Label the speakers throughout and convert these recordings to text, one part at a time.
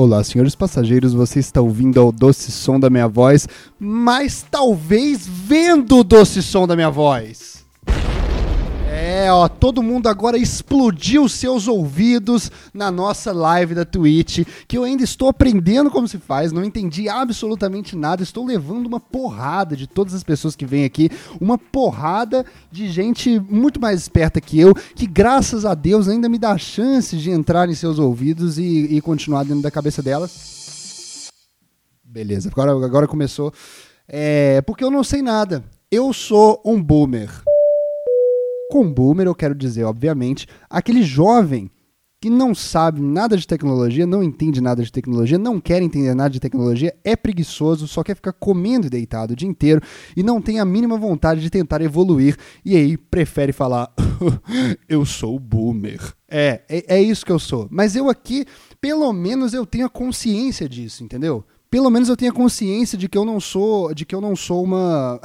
Speaker 1: Olá, senhores passageiros, você está ouvindo ao doce som da minha voz, mas talvez vendo o doce som da minha voz. É, ó, todo mundo agora explodiu seus ouvidos na nossa live da Twitch, que eu ainda estou aprendendo como se faz, não entendi absolutamente nada, estou levando uma porrada de todas as pessoas que vêm aqui, uma porrada de gente muito mais esperta que eu, que graças a Deus ainda me dá a chance de entrar em seus ouvidos e, e continuar dentro da cabeça delas. Beleza, agora, agora começou. É, porque eu não sei nada. Eu sou um boomer. Com boomer eu quero dizer, obviamente, aquele jovem que não sabe nada de tecnologia, não entende nada de tecnologia, não quer entender nada de tecnologia, é preguiçoso, só quer ficar comendo e deitado o dia inteiro e não tem a mínima vontade de tentar evoluir e aí prefere falar: eu sou boomer. É, é, é isso que eu sou. Mas eu aqui, pelo menos eu tenho a consciência disso, entendeu? Pelo menos eu tenho a consciência de que eu não sou, de que eu não sou uma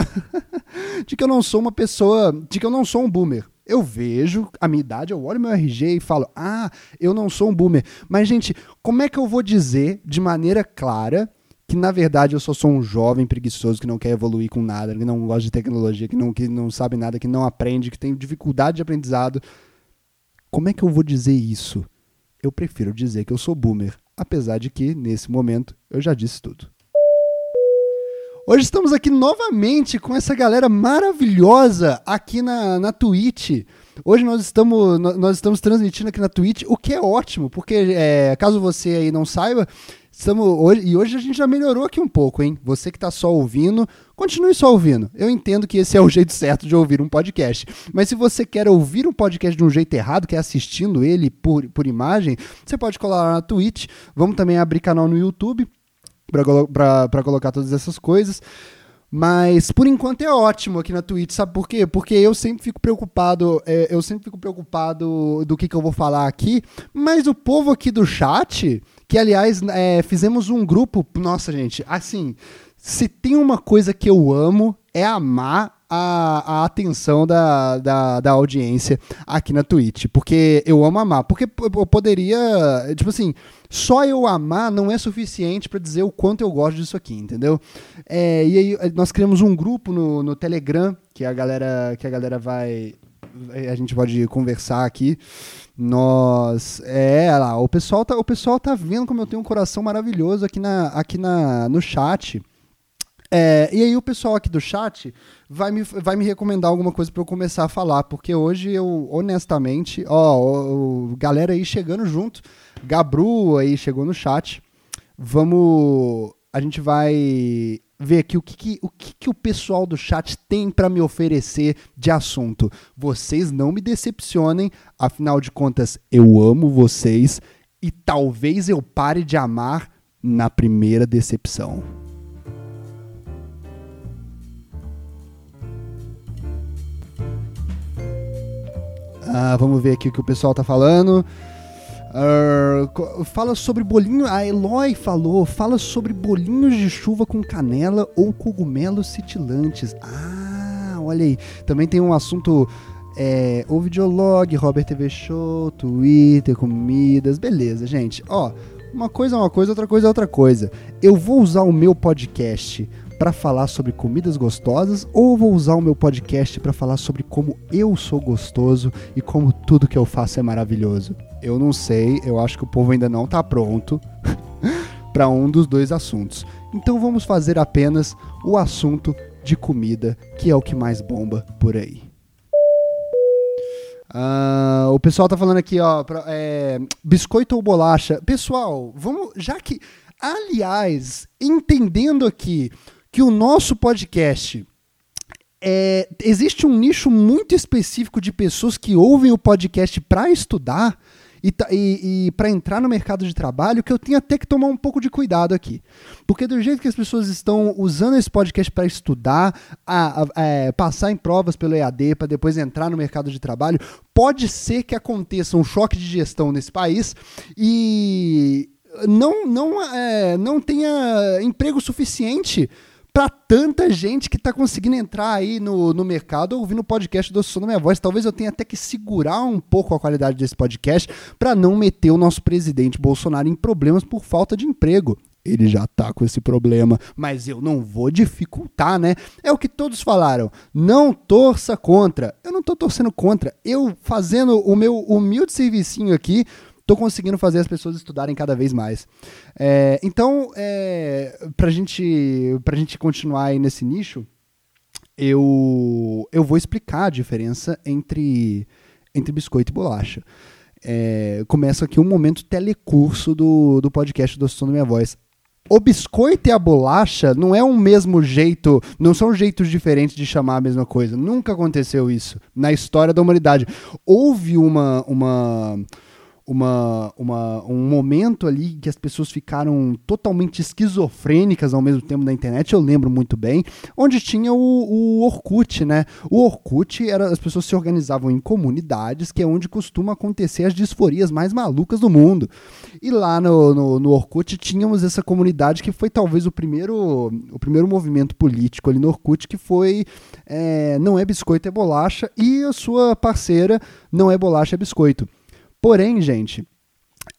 Speaker 1: de que eu não sou uma pessoa, de que eu não sou um boomer. Eu vejo a minha idade, eu olho meu RG e falo: "Ah, eu não sou um boomer". Mas gente, como é que eu vou dizer de maneira clara que na verdade eu só sou um jovem preguiçoso que não quer evoluir com nada, que não gosta de tecnologia, que não, que não sabe nada, que não aprende, que tem dificuldade de aprendizado? Como é que eu vou dizer isso? Eu prefiro dizer que eu sou boomer apesar de que, nesse momento, eu já disse tudo. Hoje estamos aqui novamente com essa galera maravilhosa aqui na, na Twitch. Hoje nós estamos, nós estamos transmitindo aqui na Twitch, o que é ótimo, porque é, caso você aí não saiba, estamos hoje, e hoje a gente já melhorou aqui um pouco, hein? Você que está só ouvindo, continue só ouvindo. Eu entendo que esse é o jeito certo de ouvir um podcast. Mas se você quer ouvir um podcast de um jeito errado, que é assistindo ele por, por imagem, você pode colar lá na Twitch. Vamos também abrir canal no YouTube para colocar todas essas coisas. Mas por enquanto é ótimo aqui na Twitch, sabe por quê? Porque eu sempre fico preocupado, é, eu sempre fico preocupado do que, que eu vou falar aqui, mas o povo aqui do chat, que aliás é, fizemos um grupo, nossa gente, assim, se tem uma coisa que eu amo é amar a, a atenção da, da, da, audiência aqui na Twitch. Porque eu amo amar. Porque eu poderia. Tipo assim, só eu amar não é suficiente para dizer o quanto eu gosto disso aqui, entendeu? É, e aí nós criamos um grupo no, no Telegram que a galera, que a galera vai. A gente pode conversar aqui. Nós. É, lá, o pessoal, tá, o pessoal tá vendo como eu tenho um coração maravilhoso aqui, na, aqui na, no chat. É, e aí o pessoal aqui do chat vai me, vai me recomendar alguma coisa para eu começar a falar, porque hoje eu, honestamente, ó, galera aí chegando junto, Gabru aí chegou no chat, vamos, a gente vai ver aqui o que, que o, que, que o pessoal do chat tem para me oferecer de assunto. Vocês não me decepcionem, afinal de contas, eu amo vocês e talvez eu pare de amar na primeira decepção. Uh, vamos ver aqui o que o pessoal tá falando. Uh, fala sobre bolinho. A Eloy falou. Fala sobre bolinhos de chuva com canela ou cogumelos citilantes. Ah, olha aí. Também tem um assunto. É, o videolog, Robert TV Show, Twitter, comidas. Beleza, gente. Ó, uma coisa é uma coisa, outra coisa é outra coisa. Eu vou usar o meu podcast para falar sobre comidas gostosas ou vou usar o meu podcast para falar sobre como eu sou gostoso e como tudo que eu faço é maravilhoso? Eu não sei, eu acho que o povo ainda não está pronto para um dos dois assuntos. Então vamos fazer apenas o assunto de comida, que é o que mais bomba por aí. Uh, o pessoal tá falando aqui, ó, pra, é, biscoito ou bolacha. Pessoal, vamos, já que, aliás, entendendo aqui que o nosso podcast é, existe um nicho muito específico de pessoas que ouvem o podcast para estudar e, e, e para entrar no mercado de trabalho que eu tenho até que tomar um pouco de cuidado aqui. Porque do jeito que as pessoas estão usando esse podcast para estudar, a, a, a, é, passar em provas pelo EAD, para depois entrar no mercado de trabalho, pode ser que aconteça um choque de gestão nesse país e não, não, é, não tenha emprego suficiente para tanta gente que está conseguindo entrar aí no, no mercado ouvindo o podcast do Som da Minha Voz. Talvez eu tenha até que segurar um pouco a qualidade desse podcast para não meter o nosso presidente Bolsonaro em problemas por falta de emprego. Ele já tá com esse problema, mas eu não vou dificultar, né? É o que todos falaram. Não torça contra. Eu não tô torcendo contra. Eu fazendo o meu humilde servicinho aqui tô conseguindo fazer as pessoas estudarem cada vez mais. É, então, é, pra, gente, pra gente continuar aí nesse nicho, eu, eu vou explicar a diferença entre, entre biscoito e bolacha. É, começa aqui um momento telecurso do, do podcast do Som da Minha Voz. O biscoito e a bolacha não é um mesmo jeito, não são jeitos diferentes de chamar a mesma coisa. Nunca aconteceu isso na história da humanidade. Houve uma, uma, uma, uma, um momento ali que as pessoas ficaram totalmente esquizofrênicas ao mesmo tempo na internet, eu lembro muito bem, onde tinha o, o Orkut, né? O Orkut era as pessoas se organizavam em comunidades, que é onde costuma acontecer as disforias mais malucas do mundo. E lá no, no, no Orkut tínhamos essa comunidade que foi talvez o primeiro, o primeiro movimento político ali no Orkut, que foi é, não é biscoito, é bolacha, e a sua parceira não é bolacha, é biscoito. Porém, gente,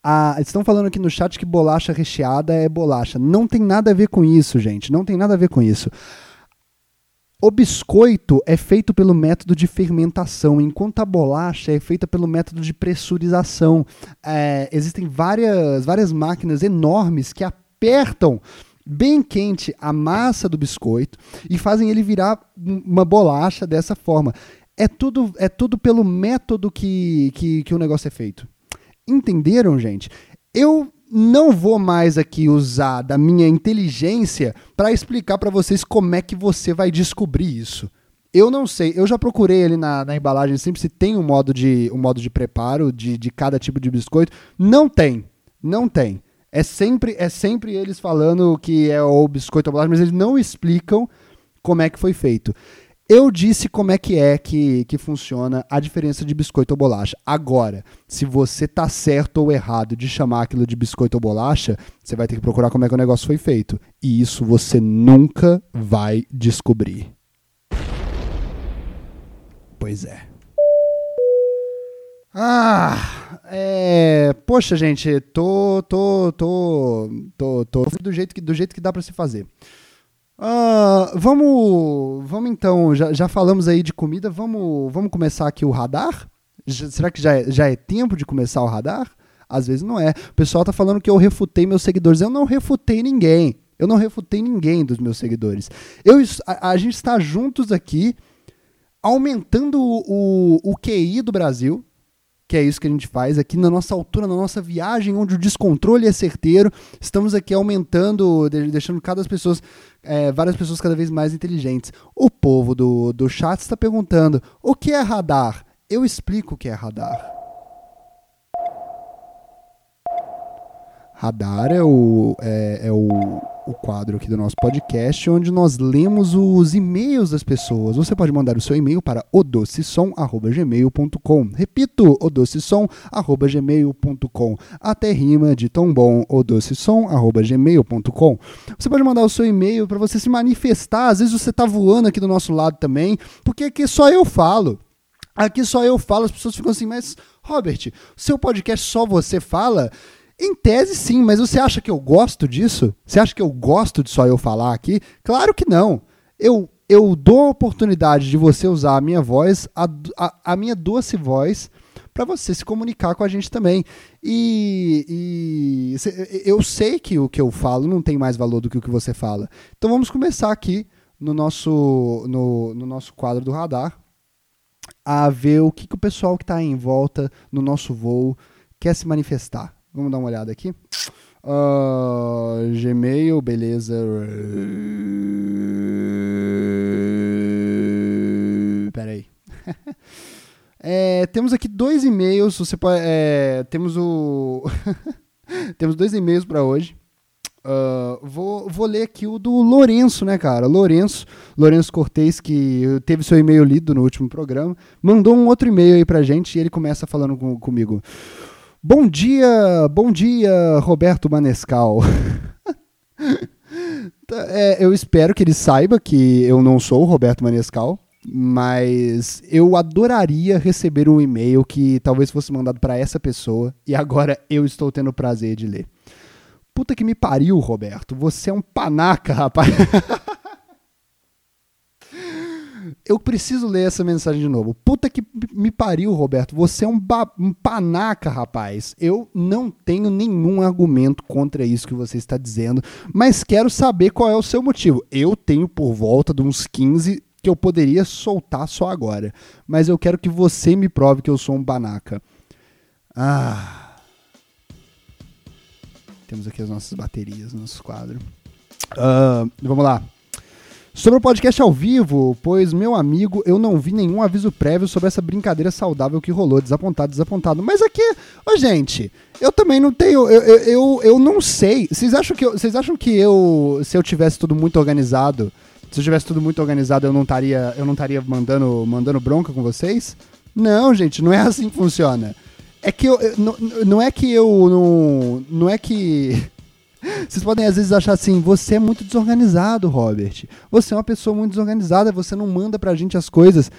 Speaker 1: a, estão falando aqui no chat que bolacha recheada é bolacha. Não tem nada a ver com isso, gente. Não tem nada a ver com isso. O biscoito é feito pelo método de fermentação, enquanto a bolacha é feita pelo método de pressurização. É, existem várias, várias máquinas enormes que apertam bem quente a massa do biscoito e fazem ele virar uma bolacha dessa forma. É tudo, é tudo pelo método que, que, que o negócio é feito. Entenderam, gente? Eu não vou mais aqui usar da minha inteligência para explicar para vocês como é que você vai descobrir isso. Eu não sei, eu já procurei ali na, na embalagem sempre se tem um modo de, um modo de preparo de, de cada tipo de biscoito. Não tem, não tem. É sempre, é sempre eles falando que é o biscoito bolacha, mas eles não explicam como é que foi feito. Eu disse como é que é que, que funciona a diferença de biscoito ou bolacha. Agora, se você tá certo ou errado de chamar aquilo de biscoito ou bolacha, você vai ter que procurar como é que o negócio foi feito. E isso você nunca vai descobrir. Pois é. Ah, é, poxa, gente, tô tô tô tô tô do jeito que do jeito que dá para se fazer. Uh, vamos, vamos então, já, já falamos aí de comida, vamos, vamos começar aqui o radar? Já, será que já é, já é tempo de começar o radar? Às vezes não é. O pessoal tá falando que eu refutei meus seguidores. Eu não refutei ninguém. Eu não refutei ninguém dos meus seguidores. Eu, a, a gente está juntos aqui, aumentando o, o, o QI do Brasil, que é isso que a gente faz aqui na nossa altura, na nossa viagem, onde o descontrole é certeiro. Estamos aqui aumentando, deixando cada pessoas, é, várias pessoas cada vez mais inteligentes. O povo do, do chat está perguntando: o que é radar? Eu explico o que é radar. Radar é o, é, é o, o quadro aqui do nosso podcast, onde nós lemos os e-mails das pessoas. Você pode mandar o seu e-mail para odocesom.gmail.com. Repito, odocesom.gmail.com. Até rima de tão bom, odocesom.gmail.com. Você pode mandar o seu e-mail para você se manifestar. Às vezes você está voando aqui do nosso lado também, porque aqui só eu falo. Aqui só eu falo, as pessoas ficam assim, mas Robert, seu podcast só você fala? Em tese, sim, mas você acha que eu gosto disso? Você acha que eu gosto de só eu falar aqui? Claro que não. Eu, eu dou a oportunidade de você usar a minha voz, a, a, a minha doce voz, para você se comunicar com a gente também. E, e, eu sei que o que eu falo não tem mais valor do que o que você fala. Então vamos começar aqui no nosso, no, no nosso quadro do radar a ver o que, que o pessoal que está em volta no nosso voo quer se manifestar. Vamos dar uma olhada aqui. Uh, Gmail, beleza. Peraí. é, temos aqui dois e-mails. Você pode, é, temos o temos dois e-mails para hoje. Uh, vou, vou ler aqui o do Lourenço, né, cara? Lourenço, Lourenço Cortez, que teve seu e-mail lido no último programa, mandou um outro e-mail aí pra gente e ele começa falando com, comigo. Bom dia, bom dia, Roberto Manescal. É, eu espero que ele saiba que eu não sou o Roberto Manescal, mas eu adoraria receber um e-mail que talvez fosse mandado para essa pessoa e agora eu estou tendo o prazer de ler. Puta que me pariu, Roberto. Você é um panaca, rapaz. Eu preciso ler essa mensagem de novo. Puta que me pariu, Roberto. Você é um, um, panaca, rapaz. Eu não tenho nenhum argumento contra isso que você está dizendo, mas quero saber qual é o seu motivo. Eu tenho por volta de uns 15 que eu poderia soltar só agora, mas eu quero que você me prove que eu sou um panaca. Ah. Temos aqui as nossas baterias, nosso quadro. Uh, vamos lá. Sobre o podcast ao vivo, pois, meu amigo, eu não vi nenhum aviso prévio sobre essa brincadeira saudável que rolou. Desapontado, desapontado. Mas aqui, ô gente, eu também não tenho. Eu, eu, eu, eu não sei. Vocês acham, que eu, vocês acham que eu, se eu tivesse tudo muito organizado, se eu tivesse tudo muito organizado, eu não estaria, eu não estaria mandando, mandando bronca com vocês? Não, gente, não é assim que funciona. É que eu, não, não é que eu não, não é que vocês podem às vezes achar assim, você é muito desorganizado, Robert. Você é uma pessoa muito desorganizada, você não manda pra gente as coisas.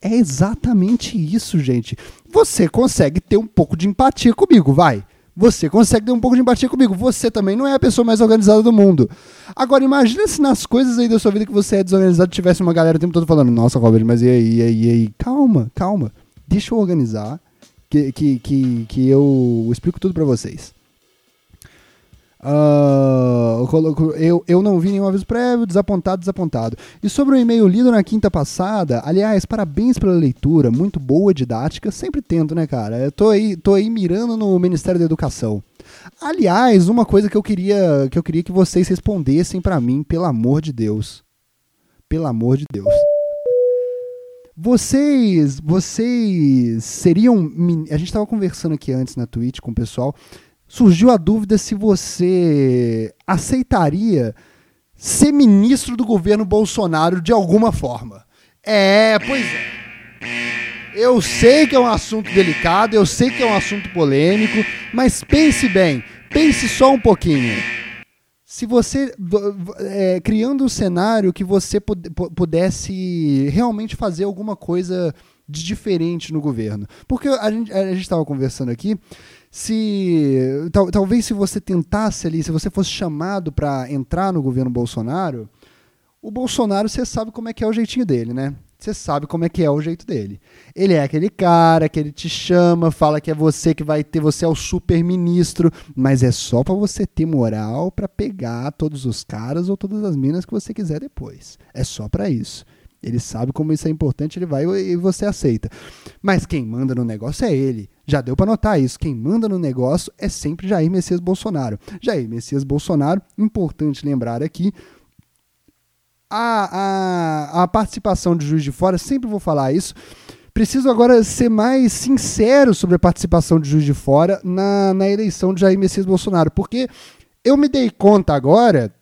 Speaker 1: É exatamente isso, gente. Você consegue ter um pouco de empatia comigo, vai. Você consegue ter um pouco de empatia comigo. Você também não é a pessoa mais organizada do mundo. Agora, imagina se nas coisas aí da sua vida que você é desorganizado tivesse uma galera o tempo todo falando: Nossa, Robert, mas e aí, e aí, e aí? Calma, calma. Deixa eu organizar, que, que, que, que eu explico tudo para vocês. Uh, eu, eu não vi nenhum aviso prévio, desapontado, desapontado. E sobre o e-mail lido na quinta passada, aliás, parabéns pela leitura, muito boa, didática, sempre tento, né, cara? Eu tô aí, tô aí mirando no Ministério da Educação. Aliás, uma coisa que eu queria que eu queria que vocês respondessem para mim, pelo amor de Deus. Pelo amor de Deus. Vocês, vocês seriam, a gente estava conversando aqui antes na Twitch com o pessoal surgiu a dúvida se você aceitaria ser ministro do governo Bolsonaro de alguma forma. É, pois é. Eu sei que é um assunto delicado, eu sei que é um assunto polêmico, mas pense bem, pense só um pouquinho. Se você, é, criando um cenário que você pudesse realmente fazer alguma coisa de diferente no governo. Porque a gente estava conversando aqui se tal, talvez se você tentasse ali, se você fosse chamado para entrar no governo Bolsonaro, o Bolsonaro você sabe como é que é o jeitinho dele, né? Você sabe como é que é o jeito dele. Ele é aquele cara que ele te chama, fala que é você que vai ter, você é o super ministro, mas é só para você ter moral para pegar todos os caras ou todas as minas que você quiser depois. É só para isso. Ele sabe como isso é importante, ele vai e você aceita. Mas quem manda no negócio é ele. Já deu para notar isso. Quem manda no negócio é sempre Jair Messias Bolsonaro. Jair Messias Bolsonaro, importante lembrar aqui, a, a, a participação de Juiz de Fora, sempre vou falar isso. Preciso agora ser mais sincero sobre a participação de Juiz de Fora na, na eleição de Jair Messias Bolsonaro, porque eu me dei conta agora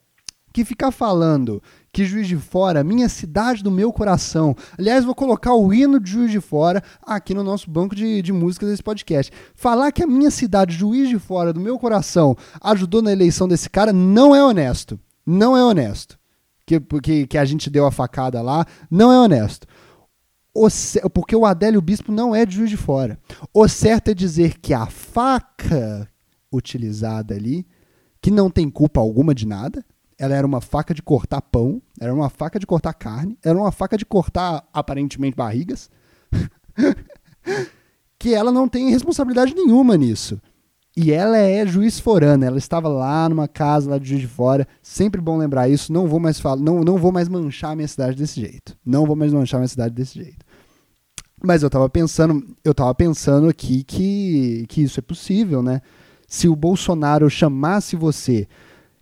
Speaker 1: que ficar falando que Juiz de Fora, minha cidade do meu coração. Aliás, vou colocar o hino de Juiz de Fora aqui no nosso banco de, de músicas desse podcast. Falar que a minha cidade, Juiz de Fora, do meu coração, ajudou na eleição desse cara não é honesto. Não é honesto. Que, que, que a gente deu a facada lá, não é honesto. Porque o Adélio Bispo não é de Juiz de Fora. O certo é dizer que a faca utilizada ali, que não tem culpa alguma de nada, ela era uma faca de cortar pão, era uma faca de cortar carne, era uma faca de cortar aparentemente barrigas. que ela não tem responsabilidade nenhuma nisso. E ela é juiz forana, ela estava lá numa casa lá de Juiz de Fora, sempre bom lembrar isso, não vou mais falar, não, não vou mais manchar a minha cidade desse jeito. Não vou mais manchar a minha cidade desse jeito. Mas eu estava pensando, eu tava pensando aqui que, que isso é possível, né? Se o Bolsonaro chamasse você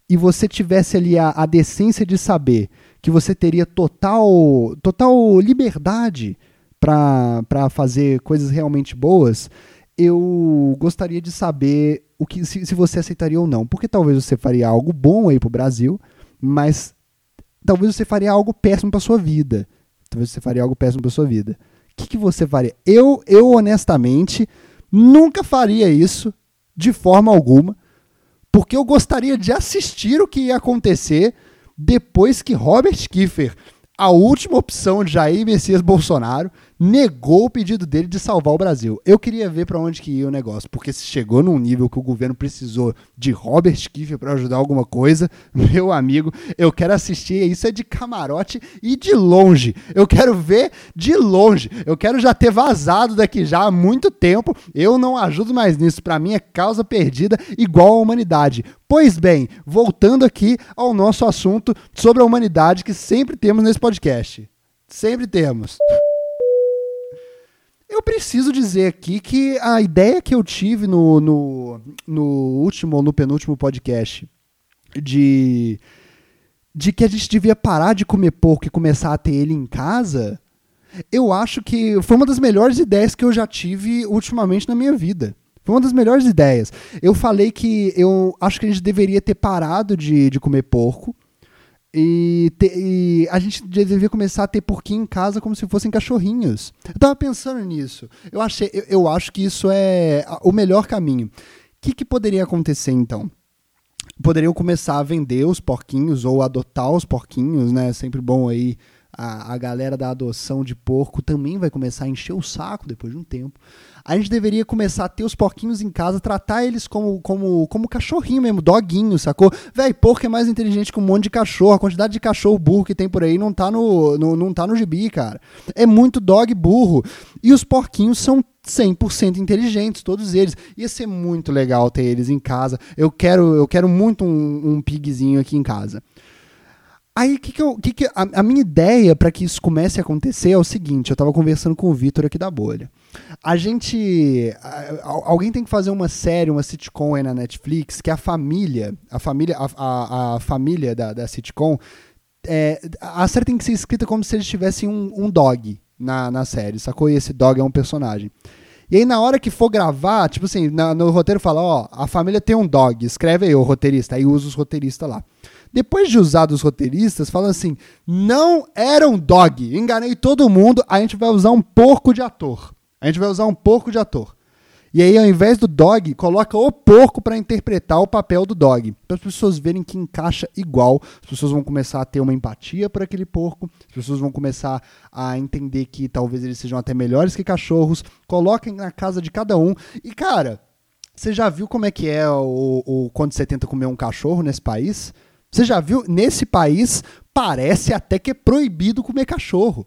Speaker 1: e você tivesse ali a, a decência de saber que você teria total, total liberdade para fazer coisas realmente boas, eu gostaria de saber o que se, se você aceitaria ou não. Porque talvez você faria algo bom aí pro Brasil, mas talvez você faria algo péssimo para sua vida. Talvez você faria algo péssimo para sua vida. O que, que você faria? Eu, eu honestamente nunca faria isso de forma alguma porque eu gostaria de assistir o que ia acontecer, depois que Robert Kiefer a última opção de Jair Messias Bolsonaro negou o pedido dele de salvar o Brasil. Eu queria ver para onde que ia o negócio, porque se chegou num nível que o governo precisou de Robert Kiefer para ajudar alguma coisa, meu amigo, eu quero assistir isso é de camarote e de longe. Eu quero ver de longe. Eu quero já ter vazado daqui já há muito tempo. Eu não ajudo mais nisso. Para mim é causa perdida igual à humanidade. Pois bem, voltando aqui ao nosso assunto sobre a humanidade que sempre temos nesse podcast. Sempre temos. Eu preciso dizer aqui que a ideia que eu tive no, no, no último ou no penúltimo podcast de, de que a gente devia parar de comer porco e começar a ter ele em casa, eu acho que foi uma das melhores ideias que eu já tive ultimamente na minha vida. Foi uma das melhores ideias. Eu falei que eu acho que a gente deveria ter parado de, de comer porco e, te, e, a gente devia começar a ter porquinho em casa como se fossem cachorrinhos. Eu tava pensando nisso. Eu, achei, eu, eu acho que isso é o melhor caminho. O que, que poderia acontecer então? Poderiam começar a vender os porquinhos ou adotar os porquinhos, né? Sempre bom aí. A, a galera da adoção de porco também vai começar a encher o saco depois de um tempo a gente deveria começar a ter os porquinhos em casa, tratar eles como, como, como cachorrinho mesmo, doguinho, sacou? Véi, porco é mais inteligente que um monte de cachorro. A quantidade de cachorro burro que tem por aí não tá no, no, não tá no gibi, cara. É muito dog burro. E os porquinhos são 100% inteligentes, todos eles. Ia ser muito legal ter eles em casa. Eu quero, eu quero muito um, um pigzinho aqui em casa. Aí, que que eu, que que, a, a minha ideia para que isso comece a acontecer é o seguinte: eu estava conversando com o Vitor aqui da bolha. A gente. A, alguém tem que fazer uma série, uma sitcom aí na Netflix, que a família, a família, a, a, a família da, da sitcom, é, a série tem que ser escrita como se eles tivessem um, um dog na, na série, sacou? E esse dog é um personagem. E aí, na hora que for gravar, tipo assim, na, no roteiro fala, ó, a família tem um dog, escreve aí o roteirista, aí usa os roteiristas lá. Depois de usar dos roteiristas, fala assim: não era um dog, enganei todo mundo, a gente vai usar um porco de ator. A gente vai usar um porco de ator. E aí, ao invés do dog, coloca o porco para interpretar o papel do dog. Para as pessoas verem que encaixa igual. As pessoas vão começar a ter uma empatia por aquele porco. As pessoas vão começar a entender que talvez eles sejam até melhores que cachorros. Coloquem na casa de cada um. E, cara, você já viu como é que é o, o quando você tenta comer um cachorro nesse país? Você já viu? Nesse país, parece até que é proibido comer cachorro.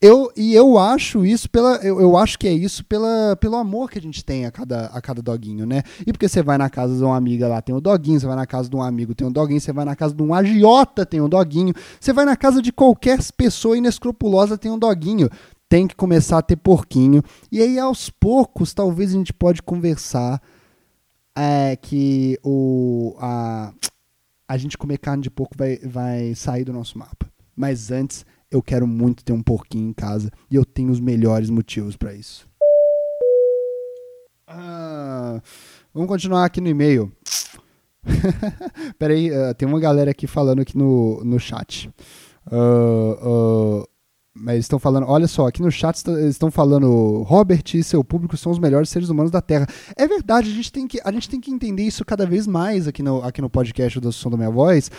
Speaker 1: Eu, e eu acho isso pela. Eu, eu, acho que é isso pela, pelo amor que a gente tem a cada, a cada doguinho, né? E porque você vai na casa de uma amiga lá, tem um doguinho, você vai na casa de um amigo, tem um doguinho, você vai na casa de um agiota, tem um doguinho, você vai na casa de qualquer pessoa inescrupulosa, tem um doguinho. Tem que começar a ter porquinho. E aí, aos poucos, talvez a gente pode conversar é, que o. A, a gente comer carne de porco vai, vai sair do nosso mapa. Mas antes, eu quero muito ter um porquinho em casa e eu tenho os melhores motivos para isso. Ah, vamos continuar aqui no e-mail. Peraí, uh, tem uma galera aqui falando aqui no, no chat. Uh, uh, mas estão falando, olha só, aqui no chat estão falando Robert e seu público são os melhores seres humanos da Terra. É verdade, a gente tem que, a gente tem que entender isso cada vez mais aqui no, aqui no podcast do Som da Minha Voz,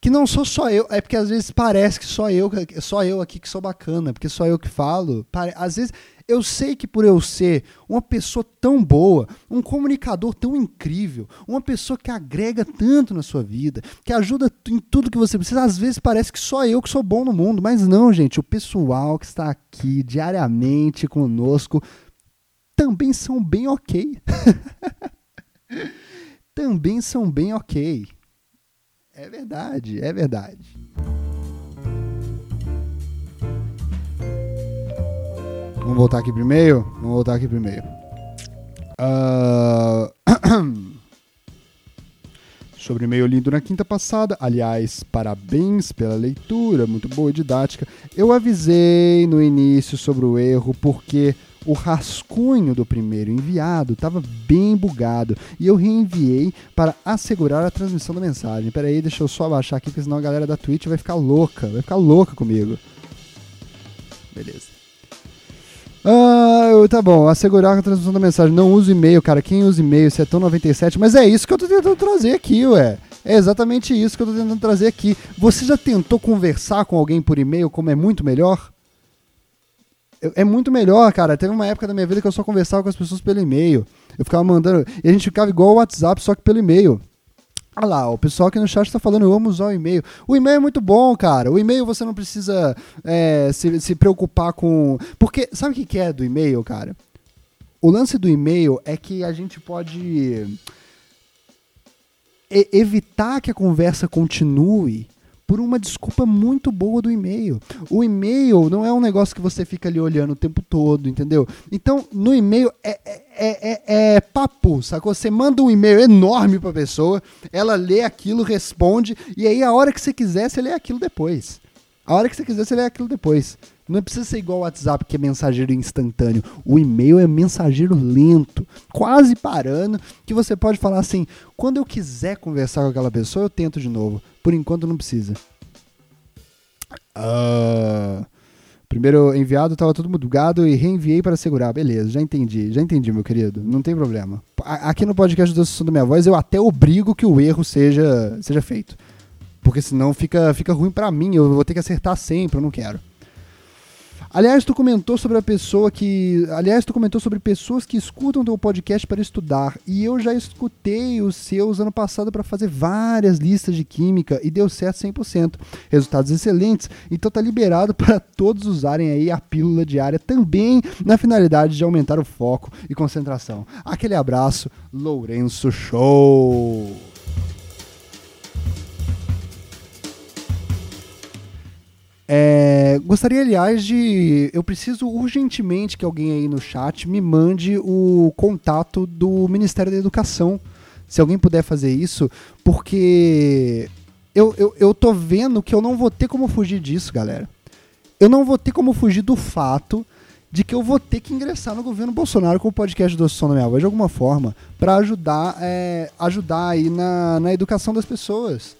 Speaker 1: que não sou só eu, é porque às vezes parece que só eu, só eu aqui que sou bacana, porque só eu que falo. Às vezes eu sei que por eu ser uma pessoa tão boa, um comunicador tão incrível, uma pessoa que agrega tanto na sua vida, que ajuda em tudo que você precisa, às vezes parece que só eu que sou bom no mundo, mas não, gente, o pessoal que está aqui diariamente conosco também são bem ok. também são bem ok. É verdade, é verdade. Vamos voltar aqui primeiro? Vamos voltar aqui primeiro. Uh... Sobre e-mail lindo na quinta passada. Aliás, parabéns pela leitura, muito boa didática. Eu avisei no início sobre o erro porque o rascunho do primeiro enviado estava bem bugado e eu reenviei para assegurar a transmissão da mensagem. Pera aí, deixa eu só abaixar aqui, porque senão a galera da Twitch vai ficar louca, vai ficar louca comigo. Beleza. Ah, tá bom. Assegurar a transmissão da mensagem. Não use e-mail, cara. Quem usa e-mail? Você é tão 97. Mas é isso que eu tô tentando trazer aqui, ué. É exatamente isso que eu tô tentando trazer aqui. Você já tentou conversar com alguém por e-mail como é muito melhor? É muito melhor, cara. Teve uma época da minha vida que eu só conversava com as pessoas pelo e-mail. Eu ficava mandando. E a gente ficava igual o WhatsApp, só que pelo e-mail. Olha lá, o pessoal aqui no chat está falando, eu amo usar o e-mail. O e-mail é muito bom, cara. O e-mail você não precisa é, se, se preocupar com. Porque, sabe o que é do e-mail, cara? O lance do e-mail é que a gente pode evitar que a conversa continue por uma desculpa muito boa do e-mail. O e-mail não é um negócio que você fica ali olhando o tempo todo, entendeu? Então, no e-mail é, é, é, é papo, sacou? Você manda um e-mail enorme pra pessoa, ela lê aquilo, responde, e aí a hora que você quiser, você lê aquilo depois. A hora que você quiser, você lê aquilo depois. Não precisa ser igual o WhatsApp, que é mensageiro instantâneo. O e-mail é mensageiro lento, quase parando, que você pode falar assim: quando eu quiser conversar com aquela pessoa, eu tento de novo. Por enquanto não precisa. Uh, primeiro enviado estava tudo mudado e reenviei para segurar. Beleza, já entendi, já entendi, meu querido. Não tem problema. Aqui no podcast do Som da Minha Voz, eu até obrigo que o erro seja, seja feito. Porque senão fica, fica ruim para mim, eu vou ter que acertar sempre, eu não quero. Aliás, tu comentou sobre a pessoa que. Aliás, tu comentou sobre pessoas que escutam teu podcast para estudar. E eu já escutei os seus ano passado para fazer várias listas de química e deu certo 100%. Resultados excelentes. Então tá liberado para todos usarem aí a pílula diária também na finalidade de aumentar o foco e concentração. Aquele abraço, Lourenço Show! Gostaria, aliás, de. Eu preciso urgentemente que alguém aí no chat me mande o contato do Ministério da Educação. Se alguém puder fazer isso, porque eu, eu, eu tô vendo que eu não vou ter como fugir disso, galera. Eu não vou ter como fugir do fato de que eu vou ter que ingressar no governo Bolsonaro com o podcast do Som da de alguma forma para ajudar, é, ajudar aí na, na educação das pessoas.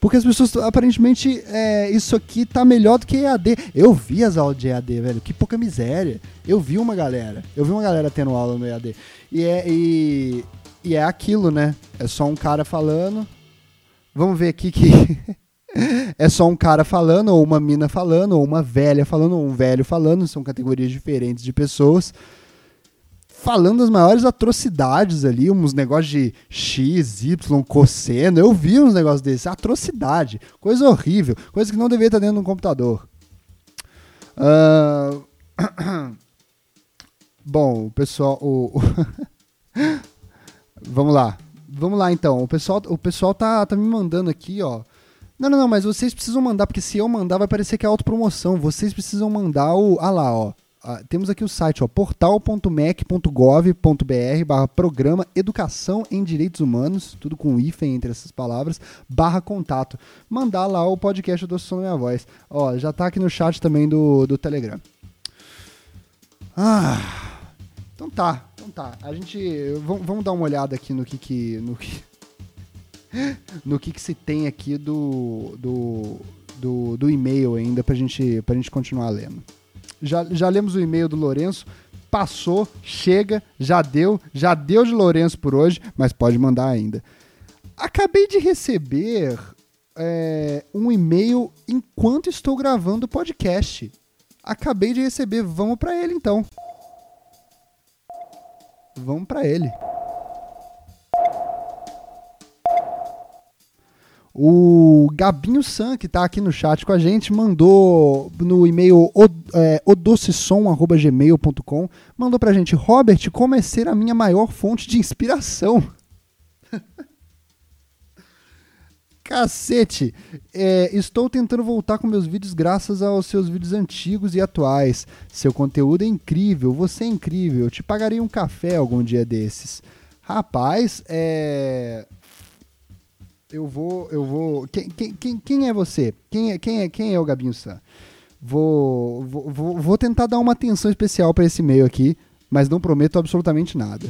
Speaker 1: Porque as pessoas, aparentemente, é, isso aqui tá melhor do que EAD. Eu vi as aulas de EAD, velho. Que pouca miséria. Eu vi uma galera. Eu vi uma galera tendo aula no EAD. E é, e, e é aquilo, né? É só um cara falando. Vamos ver aqui que. é só um cara falando, ou uma mina falando, ou uma velha falando, ou um velho falando. São categorias diferentes de pessoas falando as maiores atrocidades ali, uns negócios de X, Y, cosseno. Eu vi uns negócios desses, atrocidade, coisa horrível, coisa que não deveria estar dentro de um computador. Uh... Bom, o pessoal. O... Vamos lá. Vamos lá então. O pessoal, o pessoal tá, tá me mandando aqui, ó. Não, não, não, mas vocês precisam mandar, porque se eu mandar vai parecer que é autopromoção. Vocês precisam mandar o. Ah lá, ó. Ah, temos aqui o site, portal.mec.gov.br barra programa Educação em Direitos Humanos, tudo com hífen entre essas palavras, barra contato. Mandar lá o podcast do Som Minha Voz. Ó, já tá aqui no chat também do, do Telegram. Ah, então tá, então tá. A gente, vamos, vamos dar uma olhada aqui no que que, no que, no que que se tem aqui do, do, do, do e-mail ainda pra gente, pra gente continuar lendo. Já, já lemos o e-mail do Lourenço. Passou, chega, já deu, já deu de Lourenço por hoje, mas pode mandar ainda. Acabei de receber é, um e-mail enquanto estou gravando o podcast. Acabei de receber, vamos para ele então. Vamos para ele. O Gabinho San, que está aqui no chat com a gente, mandou no e-mail é, odocissom.gmail.com, mandou pra gente, Robert, como é ser a minha maior fonte de inspiração? Cacete! É, estou tentando voltar com meus vídeos graças aos seus vídeos antigos e atuais. Seu conteúdo é incrível, você é incrível. Eu te pagarei um café algum dia desses. Rapaz, é eu vou, eu vou. Quem, quem, quem é você? Quem é, quem é, quem é o Gabinho San? Vou, vou, vou tentar dar uma atenção especial para esse e-mail aqui, mas não prometo absolutamente nada.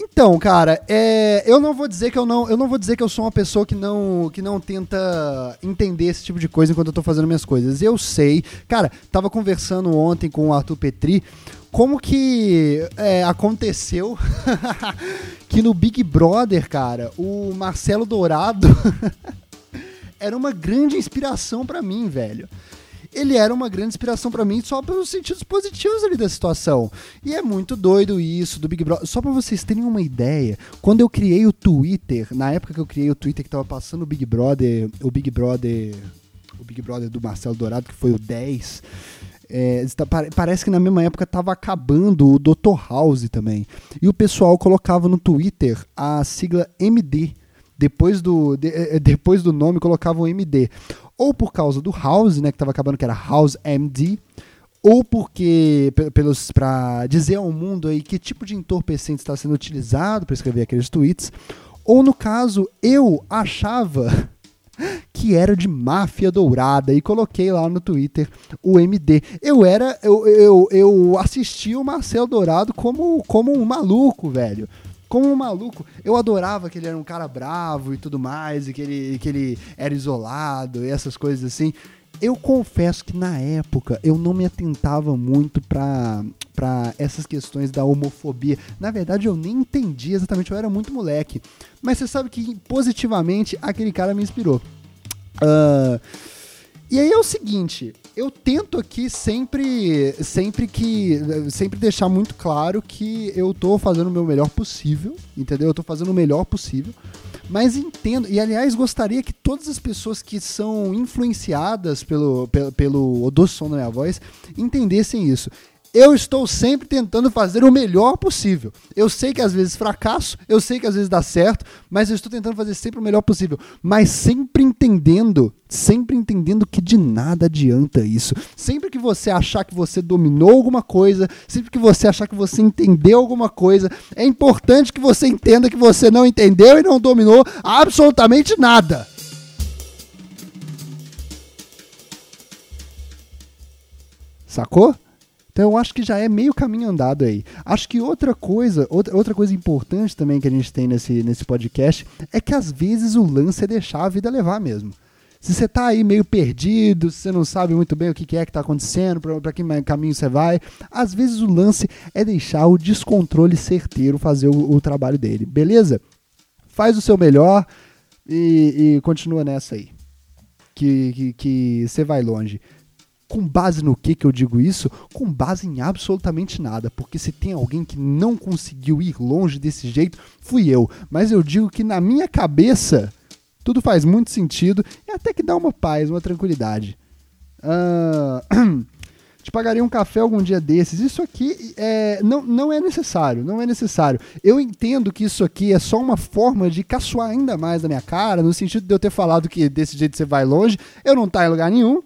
Speaker 1: Então, cara, é, eu não vou dizer que eu não, eu não vou dizer que eu sou uma pessoa que não, que não tenta entender esse tipo de coisa enquanto eu tô fazendo minhas coisas. Eu sei, cara, tava conversando ontem com o Arthur Petri, como que é, aconteceu que no Big Brother, cara, o Marcelo Dourado era uma grande inspiração para mim, velho ele era uma grande inspiração para mim só pelos sentidos positivos ali da situação. E é muito doido isso do Big Brother. Só para vocês terem uma ideia, quando eu criei o Twitter, na época que eu criei o Twitter que tava passando o Big Brother, o Big Brother, o Big Brother do Marcelo Dourado, que foi o 10, é, parece que na mesma época tava acabando o Dr. House também. E o pessoal colocava no Twitter a sigla MD. Depois do, de, é, depois do nome colocavam MD ou por causa do House, né, que estava acabando, que era House MD, ou porque pelos para dizer ao mundo aí que tipo de entorpecente está sendo utilizado para escrever aqueles tweets, ou no caso eu achava que era de máfia dourada e coloquei lá no Twitter o MD. Eu era eu, eu, eu assisti o Marcel Dourado como como um maluco, velho como um maluco. Eu adorava que ele era um cara bravo e tudo mais, e que ele, que ele era isolado e essas coisas assim. Eu confesso que na época eu não me atentava muito para para essas questões da homofobia. Na verdade, eu nem entendi exatamente, eu era muito moleque. Mas você sabe que positivamente aquele cara me inspirou. Uh, e aí é o seguinte, eu tento aqui sempre, sempre que, sempre deixar muito claro que eu tô fazendo o meu melhor possível, entendeu? Eu tô fazendo o melhor possível, mas entendo, e aliás gostaria que todas as pessoas que são influenciadas pelo, pelo, pelo som da minha voz entendessem isso eu estou sempre tentando fazer o melhor possível. Eu sei que às vezes fracasso, eu sei que às vezes dá certo, mas eu estou tentando fazer sempre o melhor possível. Mas sempre entendendo, sempre entendendo que de nada adianta isso. Sempre que você achar que você dominou alguma coisa, sempre que você achar que você entendeu alguma coisa, é importante que você entenda que você não entendeu e não dominou absolutamente nada. Sacou? Então eu acho que já é meio caminho andado aí. Acho que outra coisa, outra, coisa importante também que a gente tem nesse, nesse podcast é que às vezes o lance é deixar a vida levar mesmo. Se você tá aí meio perdido, se você não sabe muito bem o que é que tá acontecendo, para que caminho você vai, às vezes o lance é deixar o descontrole certeiro fazer o, o trabalho dele, beleza? Faz o seu melhor e, e continua nessa aí. Que, que, que você vai longe. Com base no que que eu digo isso? Com base em absolutamente nada, porque se tem alguém que não conseguiu ir longe desse jeito, fui eu. Mas eu digo que na minha cabeça tudo faz muito sentido e até que dá uma paz, uma tranquilidade. Uh... te pagaria um café algum dia desses. Isso aqui é, não, não é necessário, não é necessário. Eu entendo que isso aqui é só uma forma de caçoar ainda mais da minha cara, no sentido de eu ter falado que desse jeito você vai longe, eu não tá em lugar nenhum,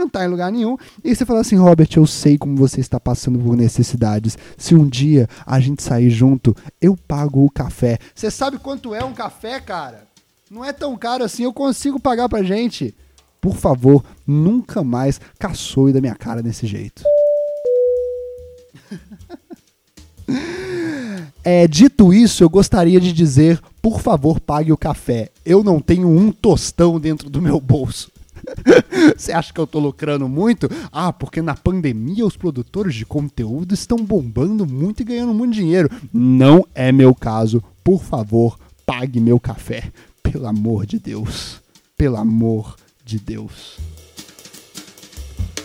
Speaker 1: não tá em lugar nenhum. E você fala assim, Robert, eu sei como você está passando por necessidades. Se um dia a gente sair junto, eu pago o café. Você sabe quanto é um café, cara? Não é tão caro assim, eu consigo pagar pra gente. Por favor, nunca mais caçoe da minha cara desse jeito. É, dito isso, eu gostaria de dizer, por favor, pague o café. Eu não tenho um tostão dentro do meu bolso. Você acha que eu tô lucrando muito? Ah, porque na pandemia os produtores de conteúdo estão bombando muito e ganhando muito dinheiro. Não é meu caso. Por favor, pague meu café. Pelo amor de Deus. Pelo amor de Deus.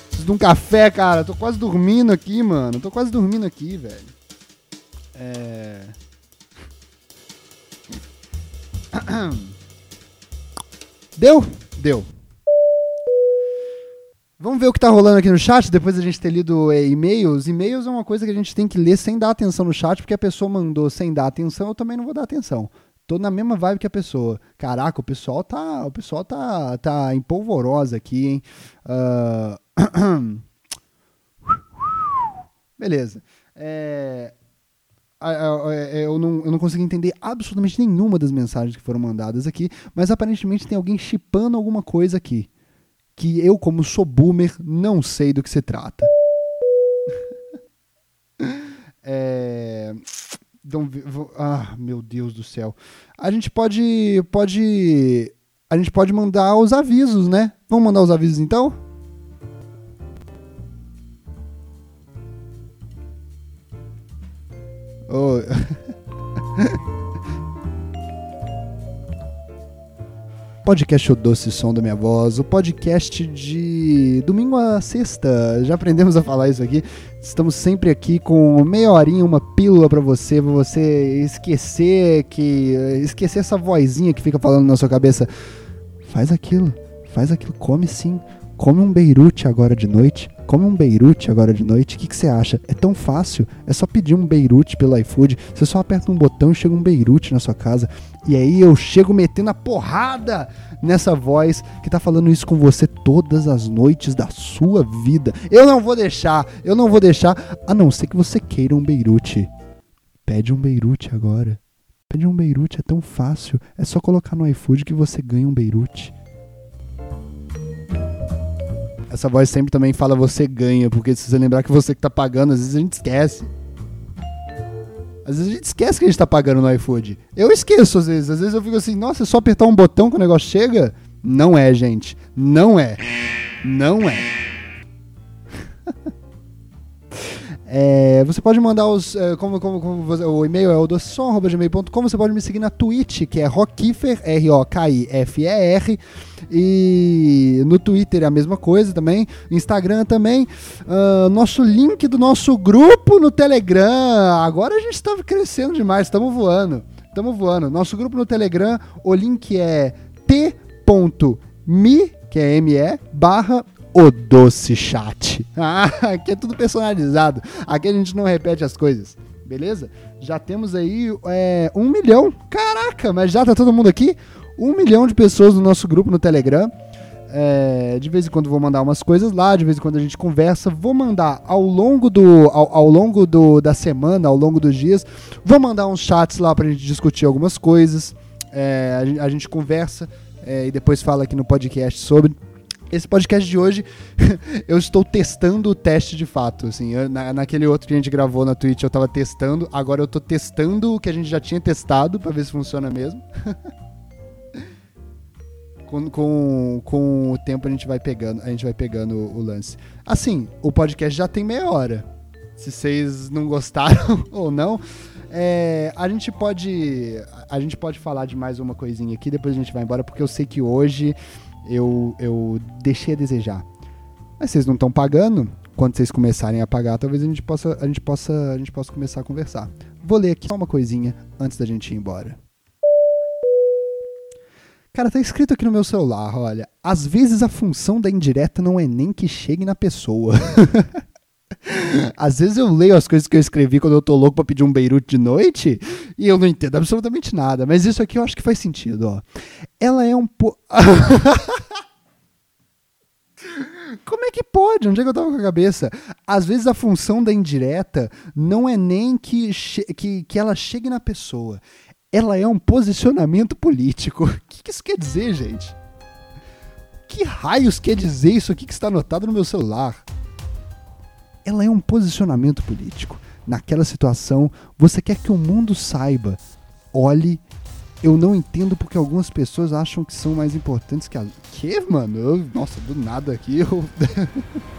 Speaker 1: Preciso de um café, cara. Tô quase dormindo aqui, mano. Tô quase dormindo aqui, velho. É. Deu? Deu. Vamos ver o que tá rolando aqui no chat, depois da gente ter lido é, e-mails. E-mails é uma coisa que a gente tem que ler sem dar atenção no chat, porque a pessoa mandou sem dar atenção, eu também não vou dar atenção. Tô na mesma vibe que a pessoa. Caraca, o pessoal tá, o pessoal tá, tá empolvorosa aqui, hein? Uh... Beleza. É... Eu não, eu não consegui entender absolutamente nenhuma das mensagens que foram mandadas aqui, mas aparentemente tem alguém chipando alguma coisa aqui que eu, como sou boomer, não sei do que se trata. é... Ah, meu Deus do céu. A gente pode, pode, a gente pode mandar os avisos, né? Vamos mandar os avisos então? Oh. podcast O Doce Som da Minha Voz, o podcast de domingo a sexta. Já aprendemos a falar isso aqui. Estamos sempre aqui com meia horinha, uma pílula para você, pra você esquecer que esquecer essa vozinha que fica falando na sua cabeça. Faz aquilo, faz aquilo, come sim. Come um beirute agora de noite. Come um beirute agora de noite. O que, que você acha? É tão fácil. É só pedir um beirute pelo iFood. Você só aperta um botão e chega um beirute na sua casa. E aí eu chego metendo a porrada nessa voz que tá falando isso com você todas as noites da sua vida. Eu não vou deixar. Eu não vou deixar. A não ser que você queira um beirute. Pede um beirute agora. Pede um beirute. É tão fácil. É só colocar no iFood que você ganha um beirute. Essa voz sempre também fala você ganha, porque se você lembrar que você que tá pagando, às vezes a gente esquece. Às vezes a gente esquece que a gente tá pagando no iFood. Eu esqueço às vezes. Às vezes eu fico assim, nossa, é só apertar um botão que o negócio chega? Não é, gente. Não é. Não é. É, você pode mandar os. É, como, como, como o e-mail é o. Você pode me seguir na Twitch, que é Rockifer, R-O-K-I-F-E-R. E no Twitter é a mesma coisa também. Instagram também. Uh, nosso link do nosso grupo no Telegram. Agora a gente está crescendo demais, estamos voando. Estamos voando. Nosso grupo no Telegram, o link é t.me, que é ME, barra o doce chat. Ah, aqui é tudo personalizado. Aqui a gente não repete as coisas. Beleza? Já temos aí é, um milhão. Caraca, mas já tá todo mundo aqui? Um milhão de pessoas no nosso grupo no Telegram. É, de vez em quando vou mandar umas coisas lá, de vez em quando a gente conversa. Vou mandar ao longo do ao, ao longo do, da semana, ao longo dos dias, vou mandar uns chats lá pra gente discutir algumas coisas. É, a, a, gente conversa é, e depois fala aqui no podcast sobre. Esse podcast de hoje, eu estou testando o teste de fato. Assim, eu, na, naquele outro que a gente gravou na Twitch, eu estava testando. Agora eu estou testando o que a gente já tinha testado para ver se funciona mesmo. com, com, com o tempo a gente vai pegando, a gente vai pegando o, o lance. Assim, o podcast já tem meia hora. Se vocês não gostaram ou não, é, a gente pode a gente pode falar de mais uma coisinha aqui, depois a gente vai embora, porque eu sei que hoje eu, eu deixei a desejar. Mas vocês não estão pagando, quando vocês começarem a pagar, talvez a gente possa, a gente possa, a gente possa começar a conversar. Vou ler aqui só uma coisinha antes da gente ir embora. Cara, tá escrito aqui no meu celular, olha. Às vezes a função da indireta não é nem que chegue na pessoa. Às vezes eu leio as coisas que eu escrevi quando eu tô louco pra pedir um Beirute de noite e eu não entendo absolutamente nada. Mas isso aqui eu acho que faz sentido, ó. Ela é um po... Como é que pode? Onde é que eu tava com a cabeça? Às vezes a função da indireta não é nem que, que, que ela chegue na pessoa. Ela é um posicionamento político. O que, que isso quer dizer, gente? Que raios quer dizer isso aqui que está anotado no meu celular? Ela é um posicionamento político. Naquela situação, você quer que o mundo saiba. Olhe, eu não entendo porque algumas pessoas acham que são mais importantes que as. Que, mano? Eu, nossa, do nada aqui eu.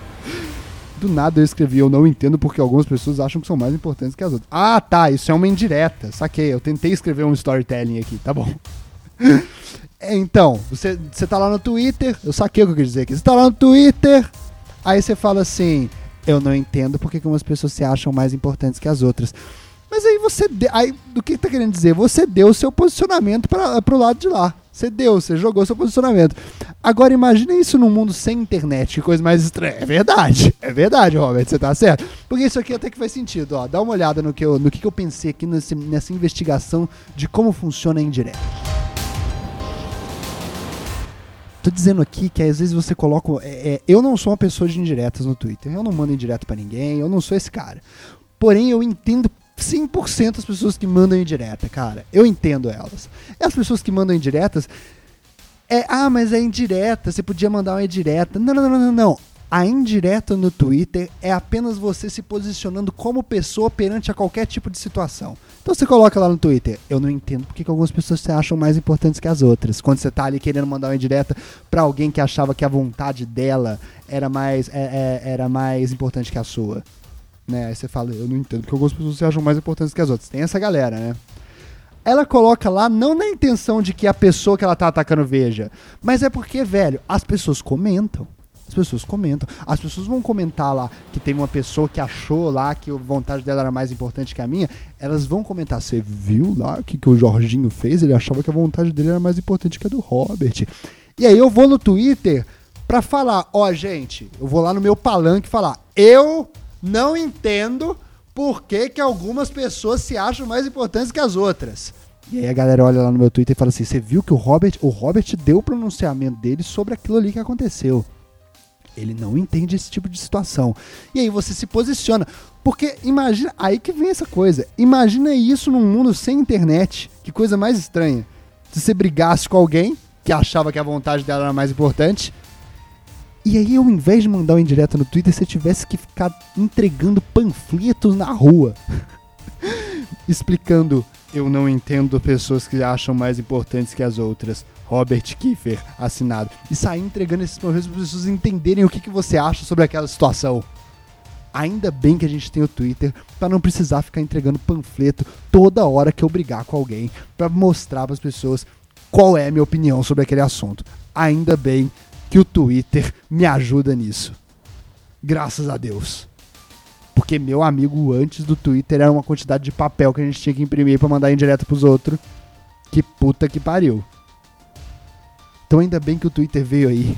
Speaker 1: do nada eu escrevi, eu não entendo porque algumas pessoas acham que são mais importantes que as outras. Ah, tá, isso é uma indireta. Saquei, eu tentei escrever um storytelling aqui, tá bom. é, então, você, você tá lá no Twitter, eu saquei o que eu quis dizer aqui. Você tá lá no Twitter, aí você fala assim: eu não entendo porque algumas pessoas se acham mais importantes que as outras. Mas aí você. De... Aí, do que tá querendo dizer? Você deu o seu posicionamento para pro lado de lá. Você deu, você jogou seu posicionamento. Agora imagine isso num mundo sem internet, que coisa mais estranha. É verdade, é verdade, Robert, você tá certo. Porque isso aqui até que faz sentido, ó. Dá uma olhada no que eu, no que eu pensei aqui nesse, nessa investigação de como funciona a indireta. Tô dizendo aqui que às vezes você coloca. É, é, eu não sou uma pessoa de indiretas no Twitter. Eu não mando indireto para ninguém. Eu não sou esse cara. Porém, eu entendo 100% as pessoas que mandam indireta, cara. Eu entendo elas. E as pessoas que mandam indiretas. É, ah, mas é indireta. Você podia mandar uma indireta. Não, não, não, não, não. A indireta no Twitter é apenas você se posicionando como pessoa perante a qualquer tipo de situação. Então você coloca lá no Twitter, eu não entendo porque que algumas pessoas se acham mais importantes que as outras. Quando você tá ali querendo mandar uma indireta para alguém que achava que a vontade dela era mais, é, é, era mais importante que a sua. Né? Aí você fala, eu não entendo porque algumas pessoas se acham mais importantes que as outras. Tem essa galera, né? Ela coloca lá não na intenção de que a pessoa que ela tá atacando veja, mas é porque, velho, as pessoas comentam. As pessoas comentam. As pessoas vão comentar lá que tem uma pessoa que achou lá que a vontade dela era mais importante que a minha. Elas vão comentar. Você viu lá o que, que o Jorginho fez? Ele achava que a vontade dele era mais importante que a do Robert. E aí eu vou no Twitter pra falar: ó, oh, gente, eu vou lá no meu palanque falar. Eu não entendo por que, que algumas pessoas se acham mais importantes que as outras. E aí a galera olha lá no meu Twitter e fala assim: você viu que o Robert, o Robert deu o pronunciamento dele sobre aquilo ali que aconteceu. Ele não entende esse tipo de situação. E aí você se posiciona. Porque imagina, aí que vem essa coisa. Imagina isso num mundo sem internet. Que coisa mais estranha. Se você brigasse com alguém que achava que a vontade dela era mais importante. E aí, ao invés de mandar um indireto no Twitter, você tivesse que ficar entregando panfletos na rua. Explicando, eu não entendo pessoas que acham mais importantes que as outras. Robert Kiefer assinado. E sair entregando esses panfletos para as pessoas entenderem o que, que você acha sobre aquela situação. Ainda bem que a gente tem o Twitter para não precisar ficar entregando panfleto toda hora que eu brigar com alguém para mostrar para as pessoas qual é a minha opinião sobre aquele assunto. Ainda bem que o Twitter me ajuda nisso. Graças a Deus. Porque meu amigo antes do Twitter era uma quantidade de papel que a gente tinha que imprimir para mandar em direto pros outros. Que puta que pariu. Então ainda bem que o Twitter veio aí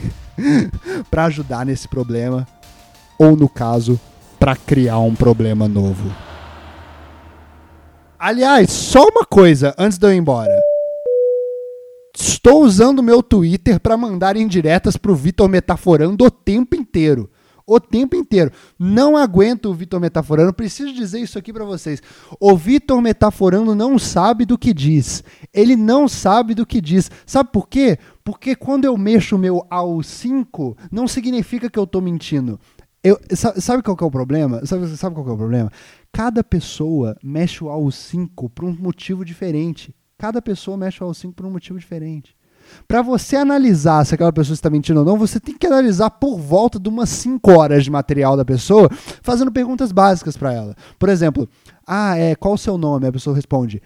Speaker 1: para ajudar nesse problema, ou no caso, para criar um problema novo. Aliás, só uma coisa antes de eu ir embora. Estou usando meu Twitter para mandar indiretas pro Vitor Metaforando o tempo inteiro o tempo inteiro. Não aguento o Vitor metaforando. Preciso dizer isso aqui para vocês. O Vitor metaforando não sabe do que diz. Ele não sabe do que diz. Sabe por quê? Porque quando eu mexo o meu ao 5, não significa que eu tô mentindo. Eu, sabe qual que é o problema? Sabe, sabe qual que é o problema? Cada pessoa mexe o ao 5 por um motivo diferente. Cada pessoa mexe o ao 5 por um motivo diferente. Para você analisar se aquela pessoa está mentindo ou não, você tem que analisar por volta de umas 5 horas de material da pessoa, fazendo perguntas básicas para ela. Por exemplo, ah, é, qual o seu nome? A pessoa responde,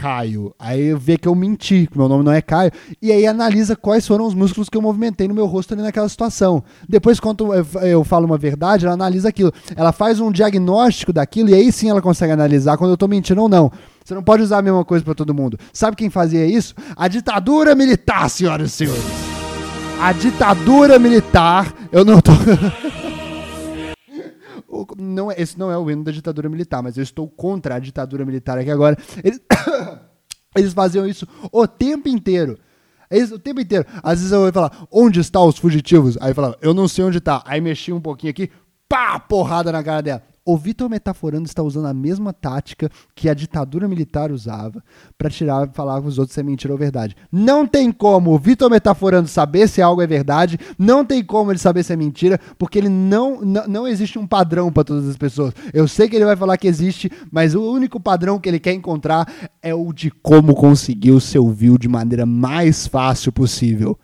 Speaker 1: Caio. Aí vê que eu menti, que meu nome não é Caio, e aí analisa quais foram os músculos que eu movimentei no meu rosto ali naquela situação. Depois, quando eu falo uma verdade, ela analisa aquilo. Ela faz um diagnóstico daquilo e aí sim ela consegue analisar quando eu estou mentindo ou não. Você não pode usar a mesma coisa para todo mundo. Sabe quem fazia isso? A ditadura militar, senhoras e senhores. A ditadura militar. Eu não tô. não, é, esse não é o hino da ditadura militar, mas eu estou contra a ditadura militar aqui agora. Eles, eles faziam isso o tempo inteiro. Eles, o tempo inteiro. Às vezes eu ia falar, onde estão os fugitivos? Aí eu falava, eu não sei onde está. Aí mexia um pouquinho aqui, pá, porrada na cara dela. O Vitor Metaforando está usando a mesma tática que a ditadura militar usava para tirar falar com os outros se é mentira ou verdade. Não tem como o Vitor Metaforando saber se algo é verdade, não tem como ele saber se é mentira, porque ele não, não, não existe um padrão para todas as pessoas. Eu sei que ele vai falar que existe, mas o único padrão que ele quer encontrar é o de como conseguir o seu view de maneira mais fácil possível.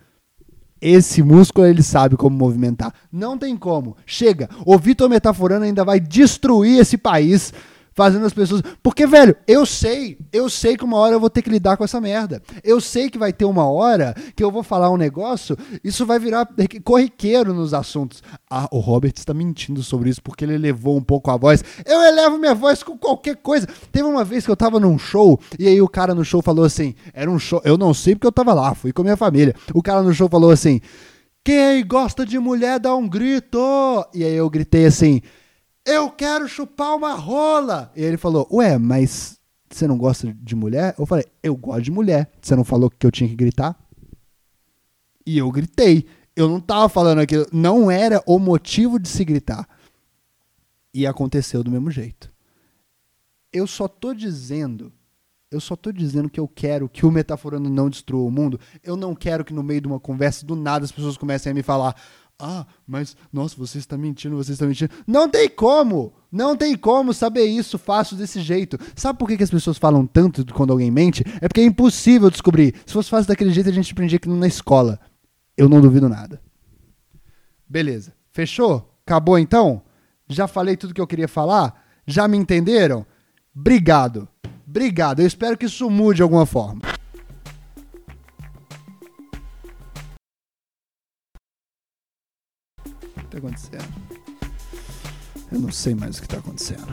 Speaker 1: Esse músculo ele sabe como movimentar. Não tem como. Chega. O Vitor Metaforano ainda vai destruir esse país fazendo as pessoas. Porque, velho, eu sei, eu sei que uma hora eu vou ter que lidar com essa merda. Eu sei que vai ter uma hora que eu vou falar um negócio, isso vai virar corriqueiro nos assuntos. Ah, o Robert está mentindo sobre isso porque ele elevou um pouco a voz. Eu elevo minha voz com qualquer coisa. Teve uma vez que eu tava num show e aí o cara no show falou assim: era um show, eu não sei porque eu tava lá, fui com a minha família. O cara no show falou assim: quem gosta de mulher dá um grito. E aí eu gritei assim: eu quero chupar uma rola. E ele falou: Ué, mas você não gosta de mulher? Eu falei: Eu gosto de mulher. Você não falou que eu tinha que gritar? E eu gritei. Eu não tava falando aquilo. Não era o motivo de se gritar. E aconteceu do mesmo jeito. Eu só tô dizendo. Eu só tô dizendo que eu quero que o metaforando não destrua o mundo. Eu não quero que no meio de uma conversa, do nada, as pessoas comecem a me falar: ah, mas nossa, você está mentindo, você está mentindo. Não tem como! Não tem como saber isso fácil desse jeito. Sabe por que, que as pessoas falam tanto quando alguém mente? É porque é impossível descobrir. Se fosse fácil daquele jeito, a gente aprendia que na escola. Eu não duvido nada. Beleza. Fechou? Acabou então? Já falei tudo que eu queria falar? Já me entenderam? Obrigado. Obrigado. Eu espero que isso mude de alguma forma. Que tá acontecendo? Eu não sei mais o que tá acontecendo.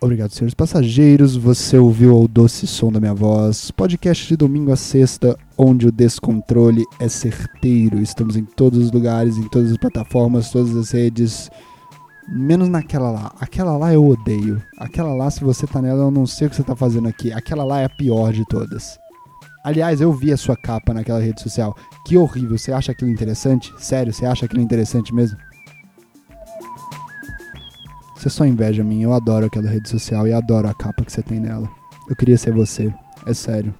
Speaker 1: Obrigado, senhores passageiros. Você ouviu o doce som da minha voz. Podcast de domingo a sexta, onde o descontrole é certeiro. Estamos em todos os lugares, em todas as plataformas, todas as redes. Menos naquela lá. Aquela lá eu odeio. Aquela lá, se você tá nela, eu não sei o que você tá fazendo aqui. Aquela lá é a pior de todas. Aliás, eu vi a sua capa naquela rede social. Que horrível. Você acha aquilo interessante? Sério, você acha aquilo interessante mesmo? Você só inveja a mim. Eu adoro aquela rede social e adoro a capa que você tem nela. Eu queria ser você. É sério.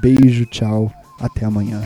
Speaker 1: Beijo, tchau. Até amanhã.